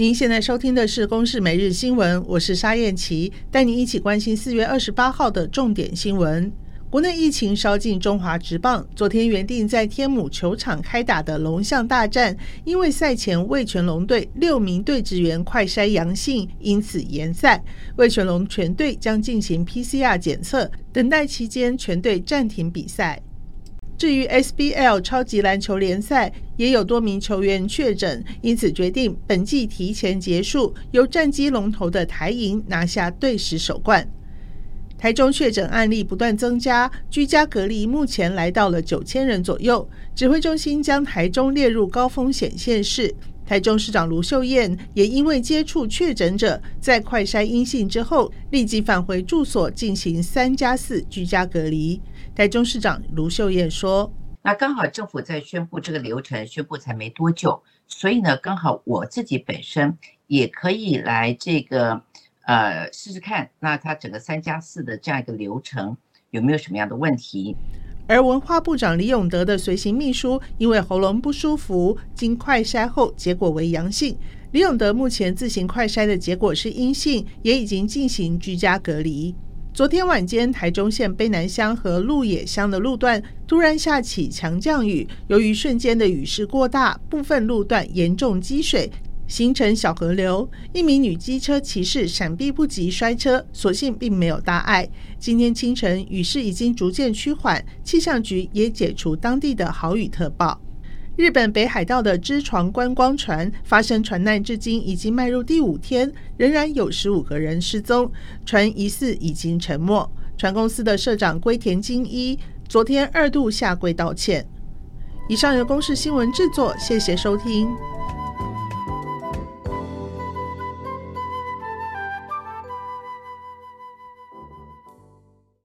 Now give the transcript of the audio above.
您现在收听的是《公视每日新闻》，我是沙燕琪，带您一起关心四月二十八号的重点新闻。国内疫情烧进中华职棒，昨天原定在天母球场开打的龙象大战，因为赛前味全龙队六名队职员快筛阳性，因此延赛。味全龙全队将进行 PCR 检测，等待期间全队暂停比赛。至于 SBL 超级篮球联赛，也有多名球员确诊，因此决定本季提前结束，由战机龙头的台银拿下队史首冠。台中确诊案例不断增加，居家隔离目前来到了九千人左右。指挥中心将台中列入高风险县市。台中市长卢秀燕也因为接触确诊者，在快筛阴性之后，立即返回住所进行三加四居家隔离。台中市长卢秀燕说：“那刚好政府在宣布这个流程，宣布才没多久，所以呢，刚好我自己本身也可以来这个呃试试看，那他整个三加四的这样一个流程有没有什么样的问题？”而文化部长李永德的随行秘书因为喉咙不舒服，经快筛后结果为阳性。李永德目前自行快筛的结果是阴性，也已经进行居家隔离。昨天晚间，台中县卑南乡和鹿野乡的路段突然下起强降雨，由于瞬间的雨势过大，部分路段严重积水，形成小河流。一名女机车骑士闪避不及摔车，所幸并没有大碍。今天清晨，雨势已经逐渐趋缓，气象局也解除当地的豪雨特报。日本北海道的支床观光船发生船难，至今已经迈入第五天，仍然有十五个人失踪，船疑似已经沉没。船公司的社长龟田金一昨天二度下跪道歉。以上由公视新闻制作，谢谢收听。